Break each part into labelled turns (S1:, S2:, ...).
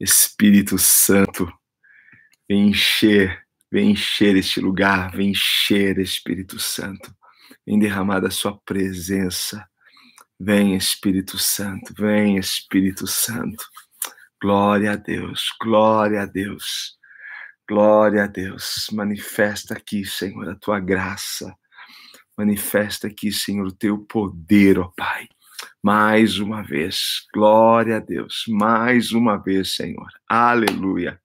S1: Espírito Santo, vem encher, vem encher este lugar, vem encher, Espírito Santo, vem derramar da sua presença. Vem, Espírito Santo, vem, Espírito Santo. Glória a Deus, glória a Deus, glória a Deus. Manifesta aqui, Senhor, a tua graça. Manifesta aqui, Senhor, o teu poder, ó Pai mais uma vez. Glória a Deus. Mais uma vez, Senhor. Aleluia.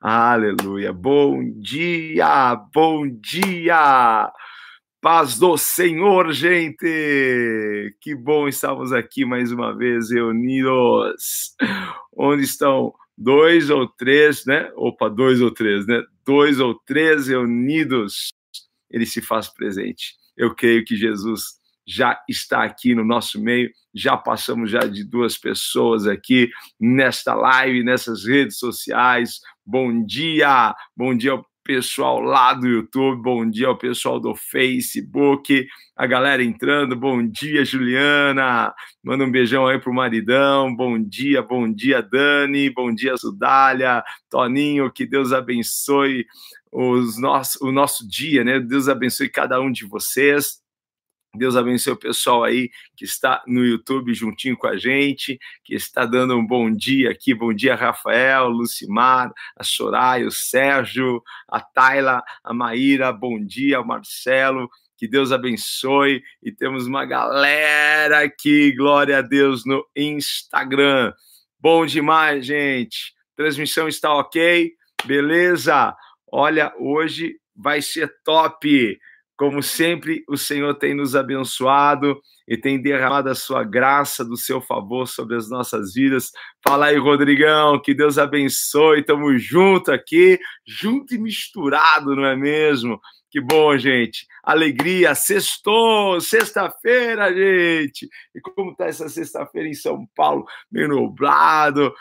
S1: Aleluia. Bom dia, bom dia. Paz do Senhor, gente. Que bom estamos aqui mais uma vez reunidos. Onde estão dois ou três, né? Opa, dois ou três, né? Dois ou três reunidos, ele se faz presente. Eu creio que Jesus já está aqui no nosso meio. Já passamos já de duas pessoas aqui nesta live, nessas redes sociais. Bom dia, bom dia pessoal lá do YouTube, bom dia ao pessoal do Facebook, a galera entrando, bom dia, Juliana, manda um beijão aí pro maridão, bom dia, bom dia, Dani, bom dia, Sudália, Toninho, que Deus abençoe os nosso, o nosso dia, né? Deus abençoe cada um de vocês. Deus abençoe o pessoal aí que está no YouTube juntinho com a gente, que está dando um bom dia aqui. Bom dia, Rafael, Lucimar, a Soraya, o Sérgio, a Tayla, a Maíra. Bom dia, Marcelo. Que Deus abençoe. E temos uma galera aqui, glória a Deus, no Instagram. Bom demais, gente. Transmissão está ok? Beleza? Olha, hoje vai ser top. Como sempre, o Senhor tem nos abençoado e tem derramado a sua graça, do seu favor sobre as nossas vidas. Fala aí, Rodrigão, que Deus abençoe. Estamos junto aqui, junto e misturado, não é mesmo? Que bom, gente. Alegria, sextou, sexta-feira, gente. E como está essa sexta-feira em São Paulo? Meio nublado,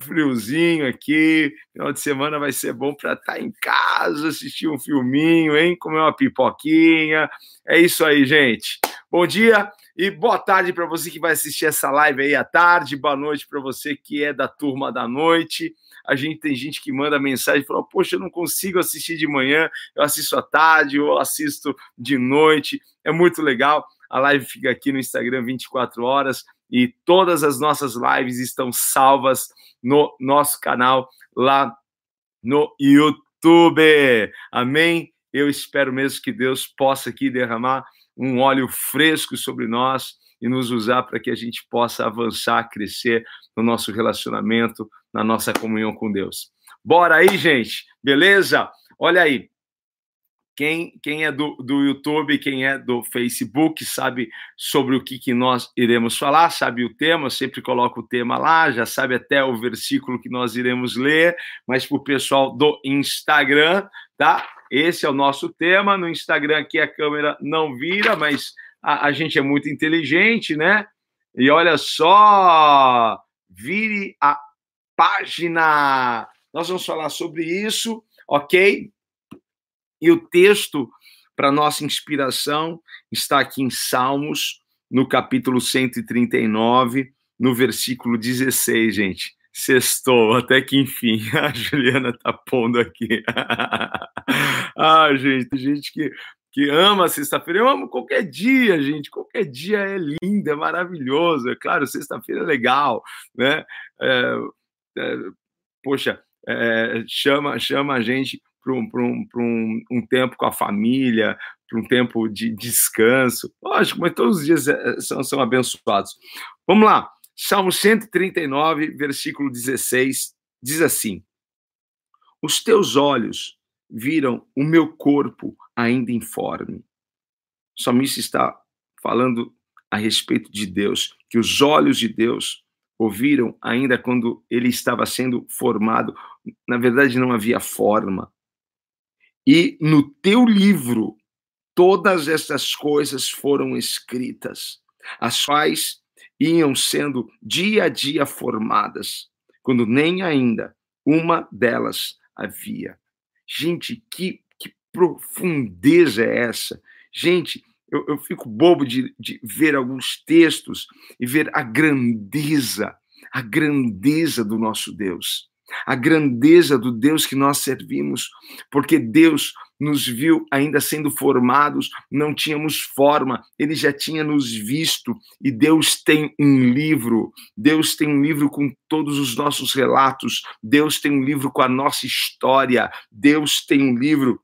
S1: friozinho aqui. Final de semana vai ser bom para estar tá em casa, assistir um filminho, hein? Comer uma pipoquinha. É isso aí, gente. Bom dia e boa tarde para você que vai assistir essa live aí à tarde. Boa noite para você que é da turma da noite. A gente tem gente que manda mensagem e fala: Poxa, eu não consigo assistir de manhã, eu assisto à tarde ou assisto de noite. É muito legal. A live fica aqui no Instagram 24 horas e todas as nossas lives estão salvas no nosso canal lá no YouTube. Amém? Eu espero mesmo que Deus possa aqui derramar um óleo fresco sobre nós e nos usar para que a gente possa avançar, crescer no nosso relacionamento, na nossa comunhão com Deus. Bora aí, gente, beleza? Olha aí, quem, quem é do, do YouTube, quem é do Facebook, sabe sobre o que, que nós iremos falar, sabe o tema, sempre coloco o tema lá, já sabe até o versículo que nós iremos ler, mas para o pessoal do Instagram, tá? Esse é o nosso tema. No Instagram aqui a câmera não vira, mas a, a gente é muito inteligente, né? E olha só, vire a página. Nós vamos falar sobre isso, ok? E o texto para nossa inspiração está aqui em Salmos, no capítulo 139, no versículo 16, gente. Sextou, até que enfim. A Juliana tá pondo aqui. ah, gente, gente que, que ama sexta-feira. Eu amo qualquer dia, gente. Qualquer dia é lindo, é maravilhoso. É claro, sexta-feira é legal, né? É, é, poxa, é, chama, chama a gente para um, um, um, um tempo com a família, para um tempo de descanso. Lógico, mas todos os dias é, são, são abençoados. Vamos lá. Salmo 139, versículo 16, diz assim: Os teus olhos viram o meu corpo ainda informe. O salmista está falando a respeito de Deus, que os olhos de Deus ouviram ainda quando ele estava sendo formado. Na verdade, não havia forma, e no teu livro, todas essas coisas foram escritas, as quais iam sendo dia a dia formadas, quando nem ainda uma delas havia. Gente, que, que profundeza é essa? Gente, eu, eu fico bobo de, de ver alguns textos e ver a grandeza, a grandeza do nosso Deus a grandeza do Deus que nós servimos, porque Deus nos viu ainda sendo formados, não tínhamos forma, ele já tinha nos visto e Deus tem um livro, Deus tem um livro com todos os nossos relatos, Deus tem um livro com a nossa história, Deus tem um livro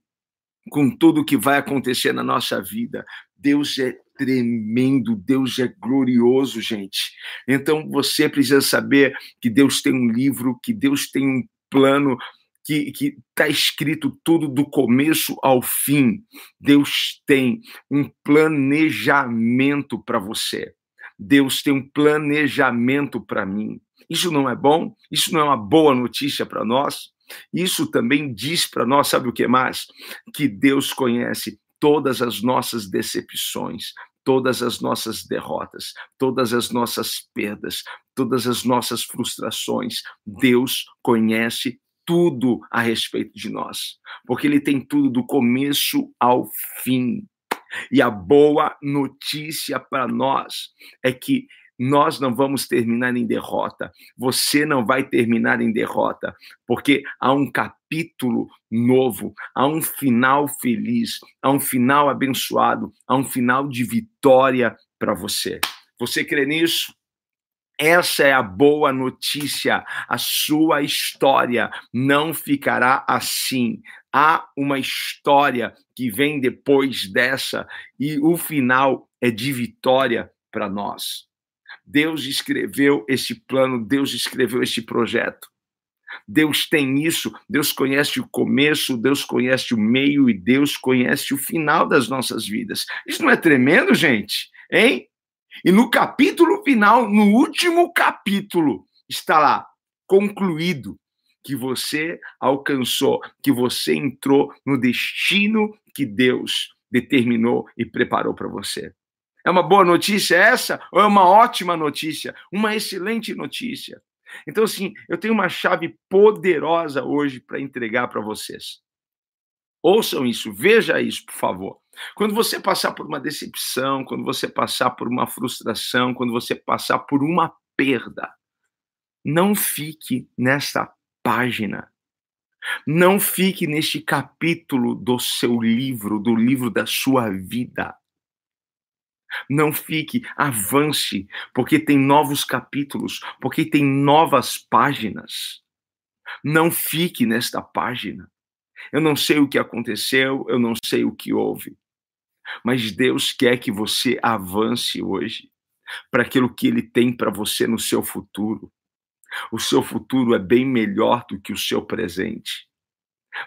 S1: com tudo o que vai acontecer na nossa vida. Deus é tremendo, Deus é glorioso, gente. Então você precisa saber que Deus tem um livro, que Deus tem um plano, que está escrito tudo do começo ao fim. Deus tem um planejamento para você. Deus tem um planejamento para mim. Isso não é bom? Isso não é uma boa notícia para nós? Isso também diz para nós, sabe o que mais? Que Deus conhece todas as nossas decepções, todas as nossas derrotas, todas as nossas perdas, todas as nossas frustrações. Deus conhece tudo a respeito de nós, porque Ele tem tudo do começo ao fim. E a boa notícia para nós é que nós não vamos terminar em derrota. Você não vai terminar em derrota, porque há um capítulo novo, há um final feliz, há um final abençoado, há um final de vitória para você. Você crê nisso? Essa é a boa notícia. A sua história não ficará assim. Há uma história que vem depois dessa e o final é de vitória para nós. Deus escreveu esse plano, Deus escreveu esse projeto. Deus tem isso, Deus conhece o começo, Deus conhece o meio e Deus conhece o final das nossas vidas. Isso não é tremendo, gente? Hein? E no capítulo final, no último capítulo, está lá, concluído, que você alcançou, que você entrou no destino que Deus determinou e preparou para você. É uma boa notícia essa? Ou é uma ótima notícia? Uma excelente notícia? Então, assim, eu tenho uma chave poderosa hoje para entregar para vocês. Ouçam isso, veja isso, por favor. Quando você passar por uma decepção, quando você passar por uma frustração, quando você passar por uma perda, não fique nesta página. Não fique neste capítulo do seu livro, do livro da sua vida. Não fique, avance, porque tem novos capítulos, porque tem novas páginas. Não fique nesta página. Eu não sei o que aconteceu, eu não sei o que houve. Mas Deus quer que você avance hoje para aquilo que Ele tem para você no seu futuro. O seu futuro é bem melhor do que o seu presente.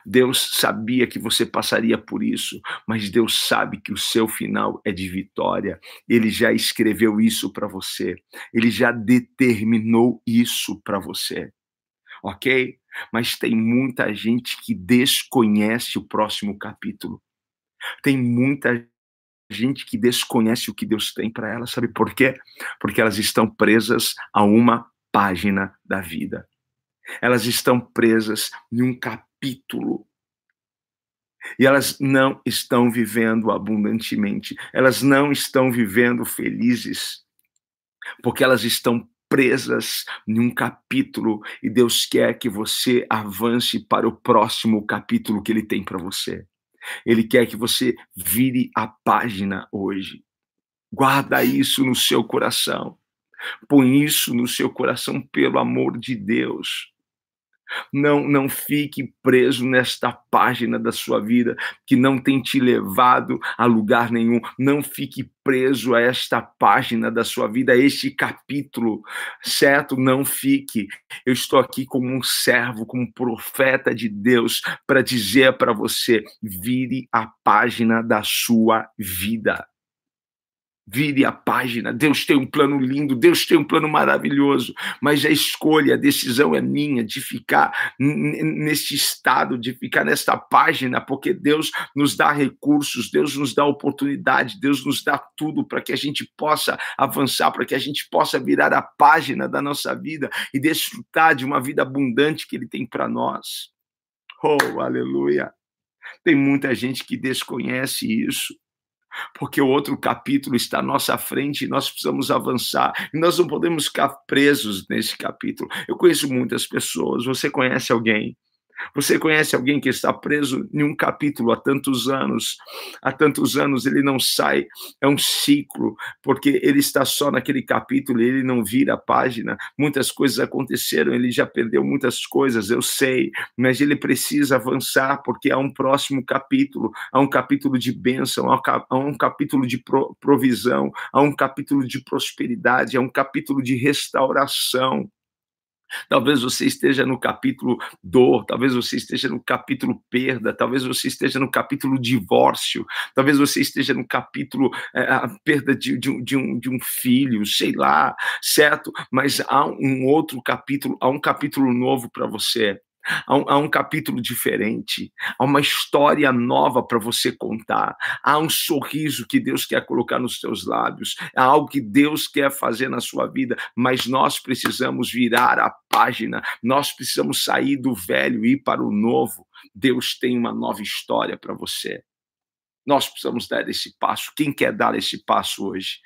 S1: Deus sabia que você passaria por isso, mas Deus sabe que o seu final é de vitória. Ele já escreveu isso para você. Ele já determinou isso para você. OK? Mas tem muita gente que desconhece o próximo capítulo. Tem muita gente que desconhece o que Deus tem para elas, sabe por quê? Porque elas estão presas a uma página da vida. Elas estão presas em um capítulo capítulo. E elas não estão vivendo abundantemente, elas não estão vivendo felizes, porque elas estão presas em um capítulo e Deus quer que você avance para o próximo capítulo que Ele tem para você. Ele quer que você vire a página hoje. Guarda isso no seu coração. Põe isso no seu coração, pelo amor de Deus. Não, não fique preso nesta página da sua vida que não tem te levado a lugar nenhum. Não fique preso a esta página da sua vida, a este capítulo, certo? Não fique. Eu estou aqui como um servo, como um profeta de Deus, para dizer para você: vire a página da sua vida. Vire a página. Deus tem um plano lindo, Deus tem um plano maravilhoso, mas a escolha, a decisão é minha de ficar neste estado, de ficar nesta página, porque Deus nos dá recursos, Deus nos dá oportunidade, Deus nos dá tudo para que a gente possa avançar, para que a gente possa virar a página da nossa vida e desfrutar de uma vida abundante que Ele tem para nós. Oh, aleluia! Tem muita gente que desconhece isso porque o outro capítulo está à nossa frente e nós precisamos avançar. E nós não podemos ficar presos nesse capítulo. Eu conheço muitas pessoas, você conhece alguém você conhece alguém que está preso em um capítulo há tantos anos? Há tantos anos ele não sai, é um ciclo, porque ele está só naquele capítulo, ele não vira a página. Muitas coisas aconteceram, ele já perdeu muitas coisas, eu sei, mas ele precisa avançar, porque há um próximo capítulo, há um capítulo de bênção, há um capítulo de provisão, há um capítulo de prosperidade, há um capítulo de restauração. Talvez você esteja no capítulo dor, talvez você esteja no capítulo perda, talvez você esteja no capítulo divórcio, talvez você esteja no capítulo é, a perda de, de, de, um, de um filho, sei lá, certo? Mas há um outro capítulo, há um capítulo novo para você. Há um, há um, capítulo diferente, há uma história nova para você contar, há um sorriso que Deus quer colocar nos seus lábios, há algo que Deus quer fazer na sua vida, mas nós precisamos virar a página, nós precisamos sair do velho e ir para o novo. Deus tem uma nova história para você. Nós precisamos dar esse passo. Quem quer dar esse passo hoje?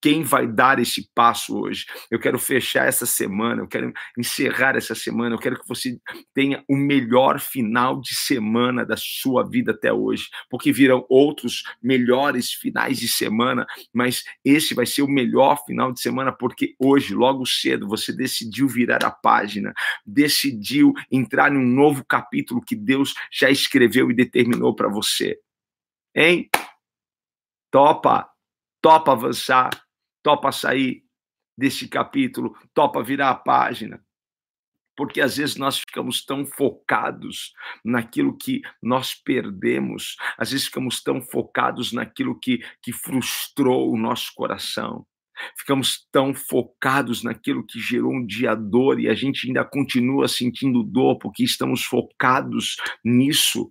S1: Quem vai dar esse passo hoje. Eu quero fechar essa semana, eu quero encerrar essa semana, eu quero que você tenha o melhor final de semana da sua vida até hoje, porque virão outros melhores finais de semana, mas esse vai ser o melhor final de semana porque hoje, logo cedo, você decidiu virar a página, decidiu entrar em um novo capítulo que Deus já escreveu e determinou para você. Hein? Topa, topa avançar topa sair desse capítulo, topa virar a página. Porque às vezes nós ficamos tão focados naquilo que nós perdemos, às vezes ficamos tão focados naquilo que, que frustrou o nosso coração. Ficamos tão focados naquilo que gerou um dia dor e a gente ainda continua sentindo dor porque estamos focados nisso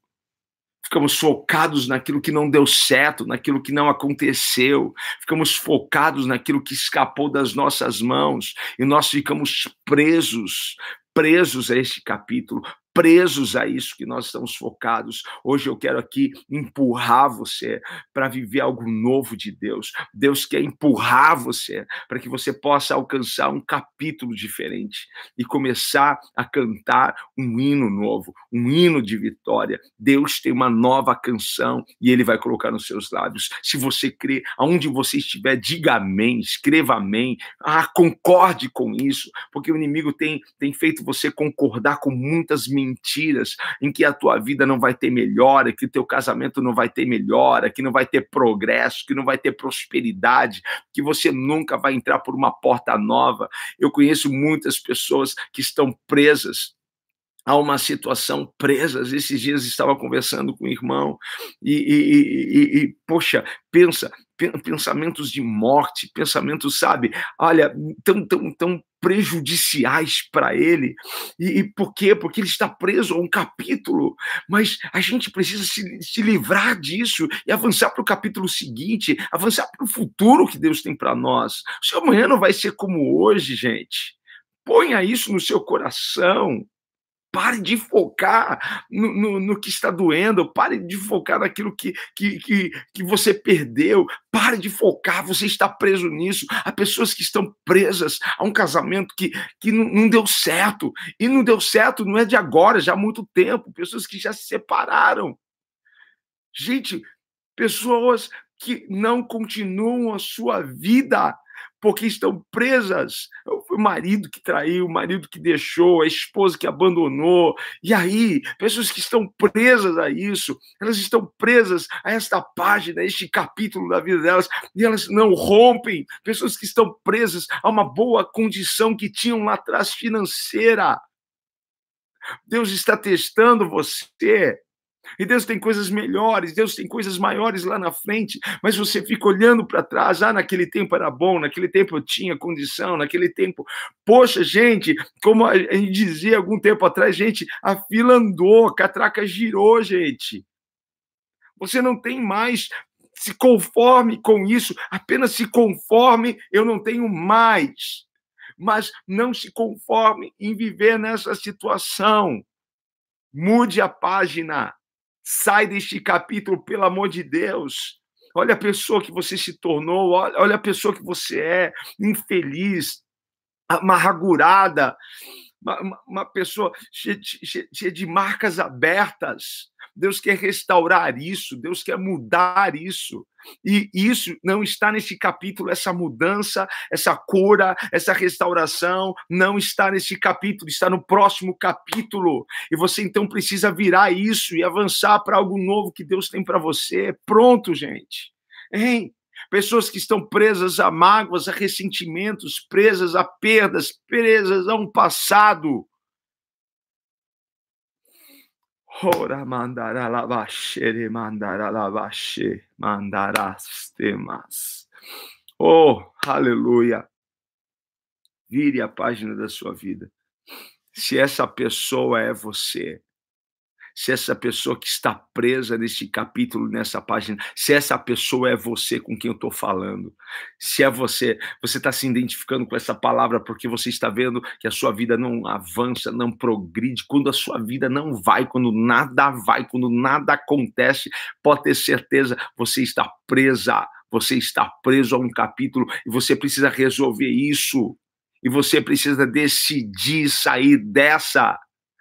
S1: ficamos focados naquilo que não deu certo, naquilo que não aconteceu, ficamos focados naquilo que escapou das nossas mãos. E nós ficamos presos, presos a este capítulo, presos a isso que nós estamos focados. Hoje eu quero aqui empurrar você para viver algo novo de Deus. Deus quer empurrar você para que você possa alcançar um capítulo diferente e começar a cantar um hino novo, um hino de vitória. Deus tem uma nova canção e ele vai colocar nos seus lábios. Se você crê, aonde você estiver, diga amém, escreva amém. Ah, concorde com isso, porque o inimigo tem, tem feito você concordar com muitas mentiras mentiras, em que a tua vida não vai ter melhora, que o teu casamento não vai ter melhora, que não vai ter progresso, que não vai ter prosperidade, que você nunca vai entrar por uma porta nova. Eu conheço muitas pessoas que estão presas a uma situação presas. Esses dias estava conversando com o irmão e, e, e, e, poxa, pensa, pensamentos de morte, pensamentos, sabe, olha, tão, tão, tão prejudiciais para ele. E, e, por quê? Porque ele está preso a um capítulo, mas a gente precisa se, se livrar disso e avançar para o capítulo seguinte, avançar para o futuro que Deus tem para nós. O seu amanhã não vai ser como hoje, gente. Ponha isso no seu coração. Pare de focar no, no, no, que está doendo, pare de focar naquilo que, que, que, que você perdeu, pare de focar, você está preso nisso. Há pessoas que estão presas a um casamento que, que não, não deu certo, e não deu certo não é de agora, já há muito tempo, pessoas que já se separaram. Gente, pessoas que não continuam a sua vida porque estão presas. O marido que traiu, o marido que deixou, a esposa que abandonou. E aí, pessoas que estão presas a isso, elas estão presas a esta página, a este capítulo da vida delas, e elas não rompem. Pessoas que estão presas a uma boa condição que tinham lá atrás financeira. Deus está testando você. E Deus tem coisas melhores, Deus tem coisas maiores lá na frente, mas você fica olhando para trás, ah, naquele tempo era bom, naquele tempo eu tinha condição, naquele tempo. Poxa, gente, como a gente dizia algum tempo atrás, gente, a fila andou, a catraca girou, gente. Você não tem mais se conforme com isso, apenas se conforme, eu não tenho mais. Mas não se conforme em viver nessa situação. Mude a página. Sai deste capítulo, pelo amor de Deus. olha a pessoa que você se tornou, olha, a pessoa que você é, infeliz, amargurada, uma, uma pessoa cheia cheia de marcas abertas. Deus quer restaurar isso, Deus quer mudar isso. E isso não está nesse capítulo, essa mudança, essa cura, essa restauração, não está nesse capítulo, está no próximo capítulo. E você então precisa virar isso e avançar para algo novo que Deus tem para você. Pronto, gente. Hein? Pessoas que estão presas a mágoas, a ressentimentos, presas a perdas, presas a um passado. Ora mandará lavachere, mandará lavache, mandará temas. Oh, aleluia. Vire a página da sua vida. Se essa pessoa é você, se essa pessoa que está presa nesse capítulo, nessa página, se essa pessoa é você com quem eu estou falando, se é você, você está se identificando com essa palavra porque você está vendo que a sua vida não avança, não progride, quando a sua vida não vai, quando nada vai, quando nada acontece, pode ter certeza, você está presa, você está preso a um capítulo e você precisa resolver isso. E você precisa decidir sair dessa,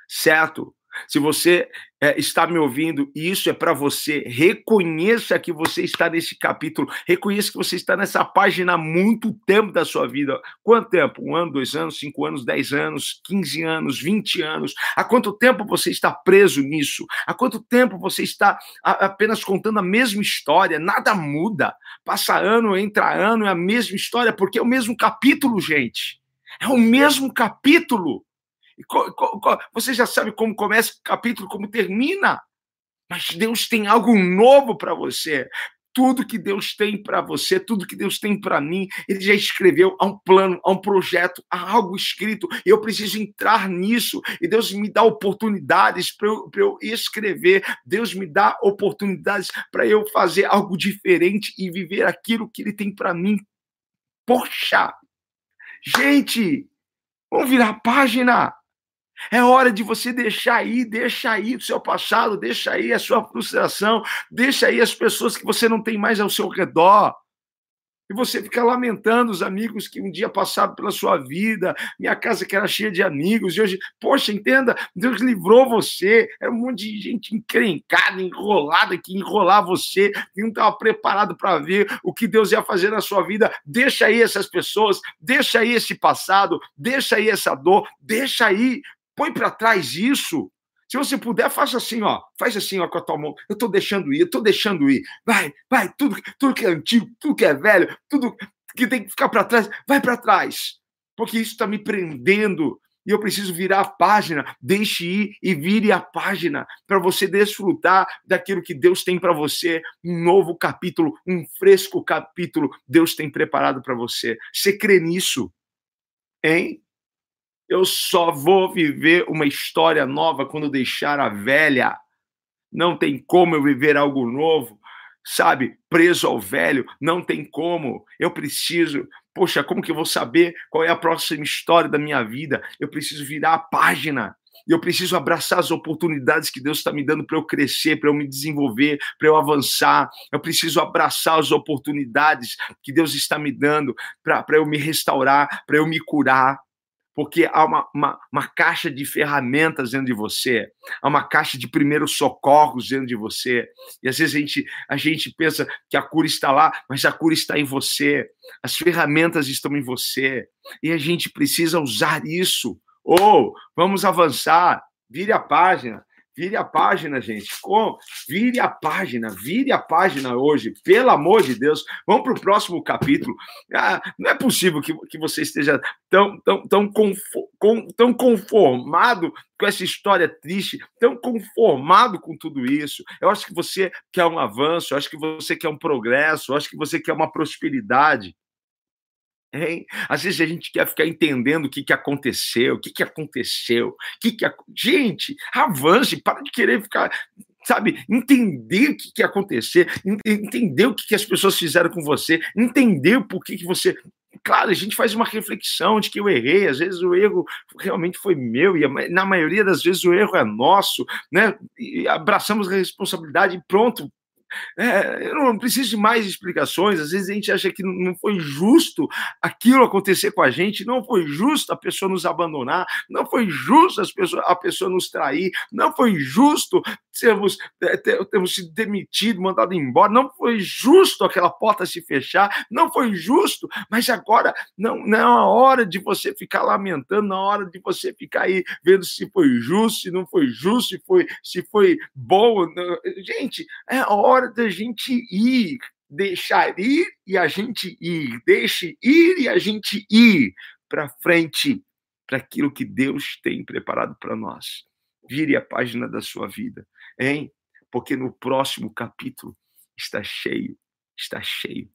S1: certo? Se você é, está me ouvindo e isso é para você, reconheça que você está nesse capítulo, reconheça que você está nessa página há muito tempo da sua vida. Quanto tempo? Um ano, dois anos, cinco anos, dez anos, quinze anos, vinte anos? Há quanto tempo você está preso nisso? Há quanto tempo você está apenas contando a mesma história? Nada muda. Passa ano, entra ano, é a mesma história, porque é o mesmo capítulo, gente. É o mesmo capítulo. Você já sabe como começa o capítulo, como termina. Mas Deus tem algo novo para você. Tudo que Deus tem para você, tudo que Deus tem para mim, Ele já escreveu. Há um plano, há um projeto, há algo escrito. Eu preciso entrar nisso. E Deus me dá oportunidades para eu, eu escrever. Deus me dá oportunidades para eu fazer algo diferente e viver aquilo que Ele tem para mim. Poxa! Gente, vamos virar a página. É hora de você deixar aí, deixa aí o seu passado, deixa aí a sua frustração, deixa aí as pessoas que você não tem mais ao seu redor. E você fica lamentando os amigos que um dia passaram pela sua vida, minha casa que era cheia de amigos, e hoje, poxa, entenda, Deus livrou você. Era um monte de gente encrencada, enrolada, que enrolar você, e não estava preparado para ver o que Deus ia fazer na sua vida. Deixa aí essas pessoas, deixa aí esse passado, deixa aí essa dor, deixa aí, Põe para trás isso. Se você puder, faça assim, ó. Faz assim, ó, com a tua mão. Eu estou deixando ir, eu estou deixando ir. Vai, vai, tudo, tudo que é antigo, tudo que é velho, tudo que tem que ficar para trás, vai para trás. Porque isso está me prendendo e eu preciso virar a página. Deixe ir e vire a página para você desfrutar daquilo que Deus tem para você. Um novo capítulo, um fresco capítulo Deus tem preparado para você. Você crê nisso? Hein? Eu só vou viver uma história nova quando deixar a velha. Não tem como eu viver algo novo, sabe? Preso ao velho, não tem como. Eu preciso. Poxa, como que eu vou saber qual é a próxima história da minha vida? Eu preciso virar a página. Eu preciso abraçar as oportunidades que Deus está me dando para eu crescer, para eu me desenvolver, para eu avançar. Eu preciso abraçar as oportunidades que Deus está me dando para eu me restaurar, para eu me curar porque há uma, uma, uma, caixa de ferramentas dentro de você, há uma caixa de primeiros socorros dentro de você. E às vezes a gente, a gente pensa que a cura está lá, mas a cura está em você, as ferramentas estão em você, e a gente precisa usar isso. Ou oh, vamos avançar, vire a página, Vire a página, gente. Com, vire a página, vire a página hoje, pelo amor de Deus. Vamos para o próximo capítulo. Ah, não é possível que, que você esteja tão, tão, tão, com, tão conformado com essa história triste, tão conformado com tudo isso. Eu acho que você quer um avanço, eu acho que você quer um progresso, eu acho que você quer uma prosperidade. Hein? Às vezes a gente quer ficar entendendo o que, que aconteceu, o que, que aconteceu, o que, que. Gente, avance, para de querer ficar sabe, entender o que, que ia acontecer, entender o que, que as pessoas fizeram com você, entender o porquê que você. Claro, a gente faz uma reflexão de que eu errei, às vezes o erro realmente foi meu, e na maioria das vezes o erro é nosso, né? E abraçamos a responsabilidade e pronto, É, eu não preciso de mais explicações. Às vezes a gente acha que não foi justo aquilo acontecer com a gente, não foi justo a pessoa nos abandonar, não foi justo as pessoas, a pessoa nos trair, não foi justo termos, é, termos sido demitido, mandado embora, não foi justo aquela porta se fechar, não foi justo, mas agora não, não é a hora de você ficar lamentando, não é hora de você ficar aí vendo se foi justo, se não foi justo, se foi, se foi bom. Gente, é hora da gente ir, deixar ir e a gente ir, deixe ir e a gente ir para frente, para aquilo que Deus tem preparado para nós. Vire a página da sua vida, hein? Porque no próximo capítulo está cheio, está cheio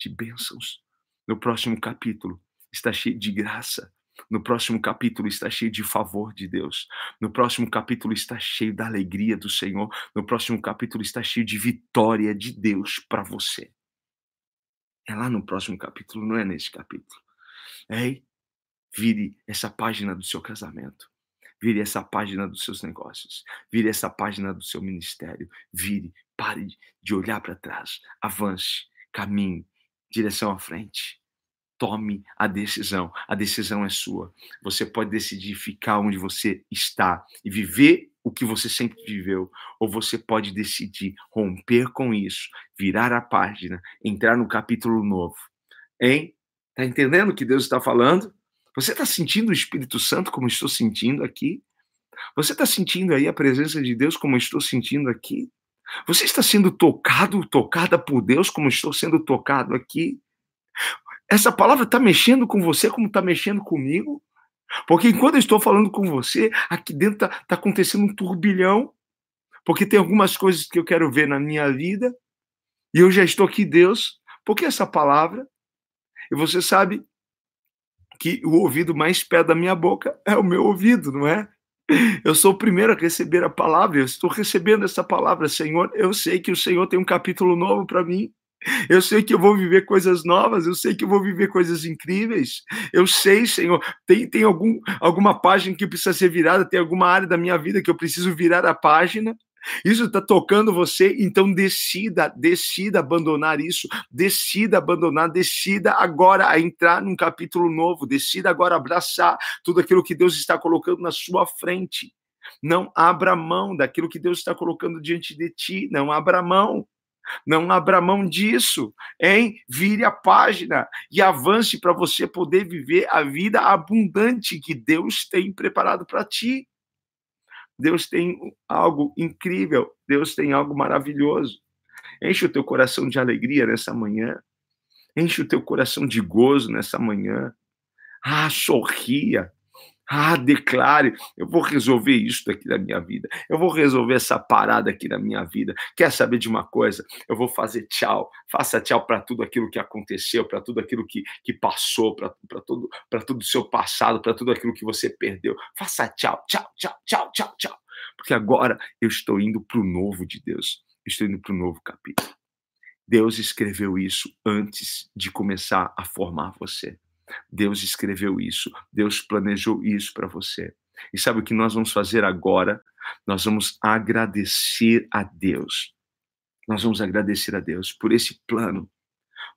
S1: de bênçãos. No próximo capítulo está cheio de graça. No próximo capítulo está cheio de favor de Deus. No próximo capítulo está cheio da alegria do Senhor. No próximo capítulo está cheio de vitória de Deus para você. É lá no próximo capítulo, não é nesse capítulo. Ei, vire essa página do seu casamento. Vire essa página dos seus negócios. Vire essa página do seu ministério. Vire, pare de olhar para trás. Avance, caminhe, direção à frente tome a decisão. A decisão é sua. Você pode decidir ficar onde você está e viver o que você sempre viveu, ou você pode decidir romper com isso, virar a página, entrar no capítulo novo. Hein? Tá entendendo o que Deus está falando? Você está sentindo o Espírito Santo como estou sentindo aqui? Você está sentindo aí a presença de Deus como estou sentindo aqui? Você está sendo tocado, tocada por Deus como estou sendo tocado aqui? Essa palavra está mexendo com você como está mexendo comigo? Porque enquanto eu estou falando com você, aqui dentro está tá acontecendo um turbilhão. Porque tem algumas coisas que eu quero ver na minha vida. E eu já estou aqui, Deus. Porque essa palavra, e você sabe que o ouvido mais perto da minha boca é o meu ouvido, não é? Eu sou o primeiro a receber a palavra, eu estou recebendo essa palavra, Senhor. Eu sei que o Senhor tem um capítulo novo para mim. Eu sei que eu vou viver coisas novas, eu sei que eu vou viver coisas incríveis. Eu sei, Senhor, tem, tem algum, alguma página que precisa ser virada, tem alguma área da minha vida que eu preciso virar a página. Isso está tocando você, então decida, decida abandonar isso, decida abandonar, decida agora a entrar num capítulo novo, decida agora abraçar tudo aquilo que Deus está colocando na sua frente. Não abra mão daquilo que Deus está colocando diante de ti, não abra mão. Não abra mão disso, hein? Vire a página e avance para você poder viver a vida abundante que Deus tem preparado para ti. Deus tem algo incrível, Deus tem algo maravilhoso. Enche o teu coração de alegria nessa manhã. Enche o teu coração de gozo nessa manhã. Ah, sorria. Ah, declare, eu vou resolver isso aqui na minha vida. Eu vou resolver essa parada aqui na minha vida. Quer saber de uma coisa? Eu vou fazer tchau. Faça tchau para tudo aquilo que aconteceu, para tudo aquilo que, que passou, para tudo para tudo o seu passado, para tudo aquilo que você perdeu. Faça tchau, tchau, tchau, tchau, tchau, tchau. Porque agora eu estou indo para o novo de Deus. estou indo para o novo capítulo. Deus escreveu isso antes de começar a formar você. Deus escreveu isso, Deus planejou isso para você. E sabe o que nós vamos fazer agora? Nós vamos agradecer a Deus. Nós vamos agradecer a Deus por esse plano,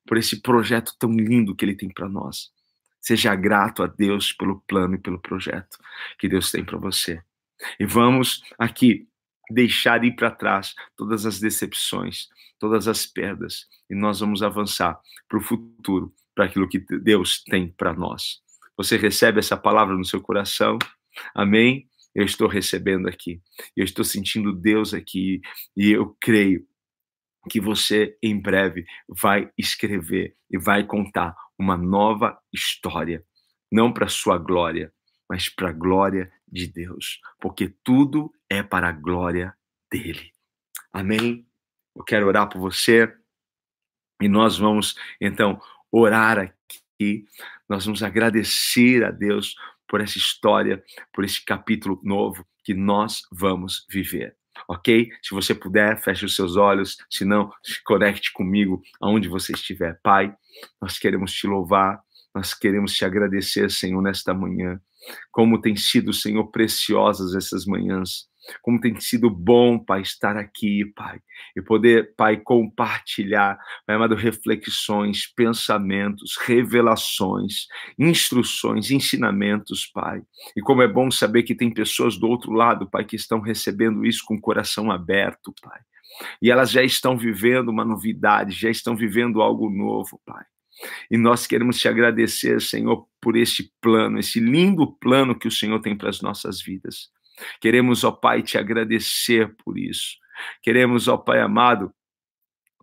S1: por esse projeto tão lindo que Ele tem para nós. Seja grato a Deus pelo plano e pelo projeto que Deus tem para você. E vamos aqui deixar ir para trás todas as decepções, todas as perdas, e nós vamos avançar para o futuro para aquilo que Deus tem para nós. Você recebe essa palavra no seu coração? Amém? Eu estou recebendo aqui. Eu estou sentindo Deus aqui e eu creio que você em breve vai escrever e vai contar uma nova história, não para sua glória, mas para a glória de Deus, porque tudo é para a glória dele. Amém? Eu quero orar por você e nós vamos então orar aqui, nós vamos agradecer a Deus por essa história, por esse capítulo novo que nós vamos viver. Ok? Se você puder, feche os seus olhos, se não, se conecte comigo aonde você estiver. Pai, nós queremos te louvar, nós queremos te agradecer, Senhor, nesta manhã. Como tem sido, Senhor, preciosas essas manhãs. Como tem sido bom, Pai, estar aqui, Pai, e poder, Pai, compartilhar, Pai amado, reflexões, pensamentos, revelações, instruções, ensinamentos, Pai. E como é bom saber que tem pessoas do outro lado, Pai, que estão recebendo isso com o coração aberto, Pai. E elas já estão vivendo uma novidade, já estão vivendo algo novo, Pai. E nós queremos te agradecer, Senhor, por este plano, esse lindo plano que o Senhor tem para as nossas vidas. Queremos, ó Pai, te agradecer por isso. Queremos, ó Pai amado,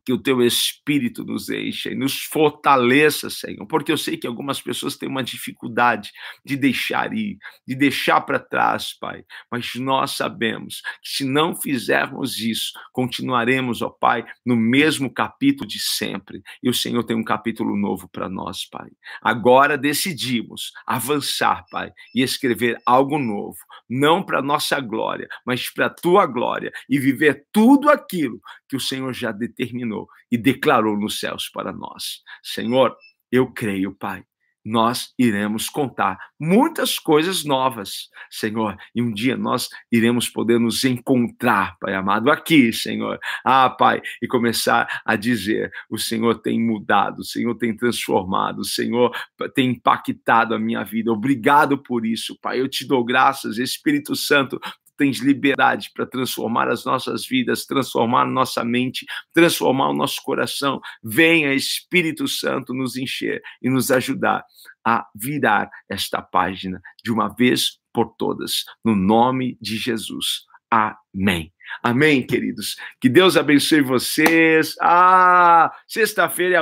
S1: que o teu espírito nos encha e nos fortaleça, Senhor, porque eu sei que algumas pessoas têm uma dificuldade de deixar ir, de deixar para trás, Pai, mas nós sabemos que se não fizermos isso, continuaremos, ó Pai, no mesmo capítulo de sempre. E o Senhor tem um capítulo novo para nós, Pai. Agora decidimos avançar, Pai, e escrever algo novo, não para nossa glória, mas para a tua glória e viver tudo aquilo que o Senhor já determinou e declarou nos céus para nós. Senhor, eu creio, Pai, nós iremos contar muitas coisas novas, Senhor, e um dia nós iremos poder nos encontrar, Pai amado, aqui, Senhor. Ah, Pai, e começar a dizer: o Senhor tem mudado, o Senhor tem transformado, o Senhor tem impactado a minha vida. Obrigado por isso, Pai. Eu te dou graças, Espírito Santo, tens liberdade para transformar as nossas vidas, transformar nossa mente, transformar o nosso coração. Venha, Espírito Santo, nos encher e nos ajudar a virar esta página de uma vez por todas, no nome de Jesus. Amém. Amém, queridos. Que Deus abençoe vocês. Ah, sexta-feira é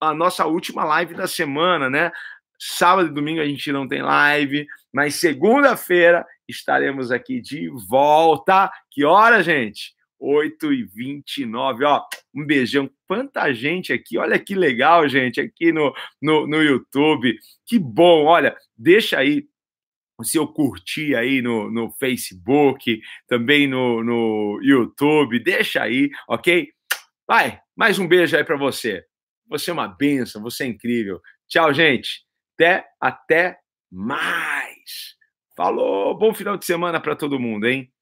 S1: a, nossa última live da semana, né? Sábado e domingo a gente não tem live, mas segunda-feira estaremos aqui de volta. Que hora, gente? 8 e 29 ó, um beijão, quanta gente aqui, olha que legal, gente, aqui no, no, no YouTube, que bom, olha, deixa aí o seu curtir aí no, no Facebook, também no, no YouTube, deixa aí, ok? Vai, mais um beijo aí para você, você é uma benção, você é incrível, tchau, gente, até, até mais! Falou, bom final de semana para todo mundo, hein?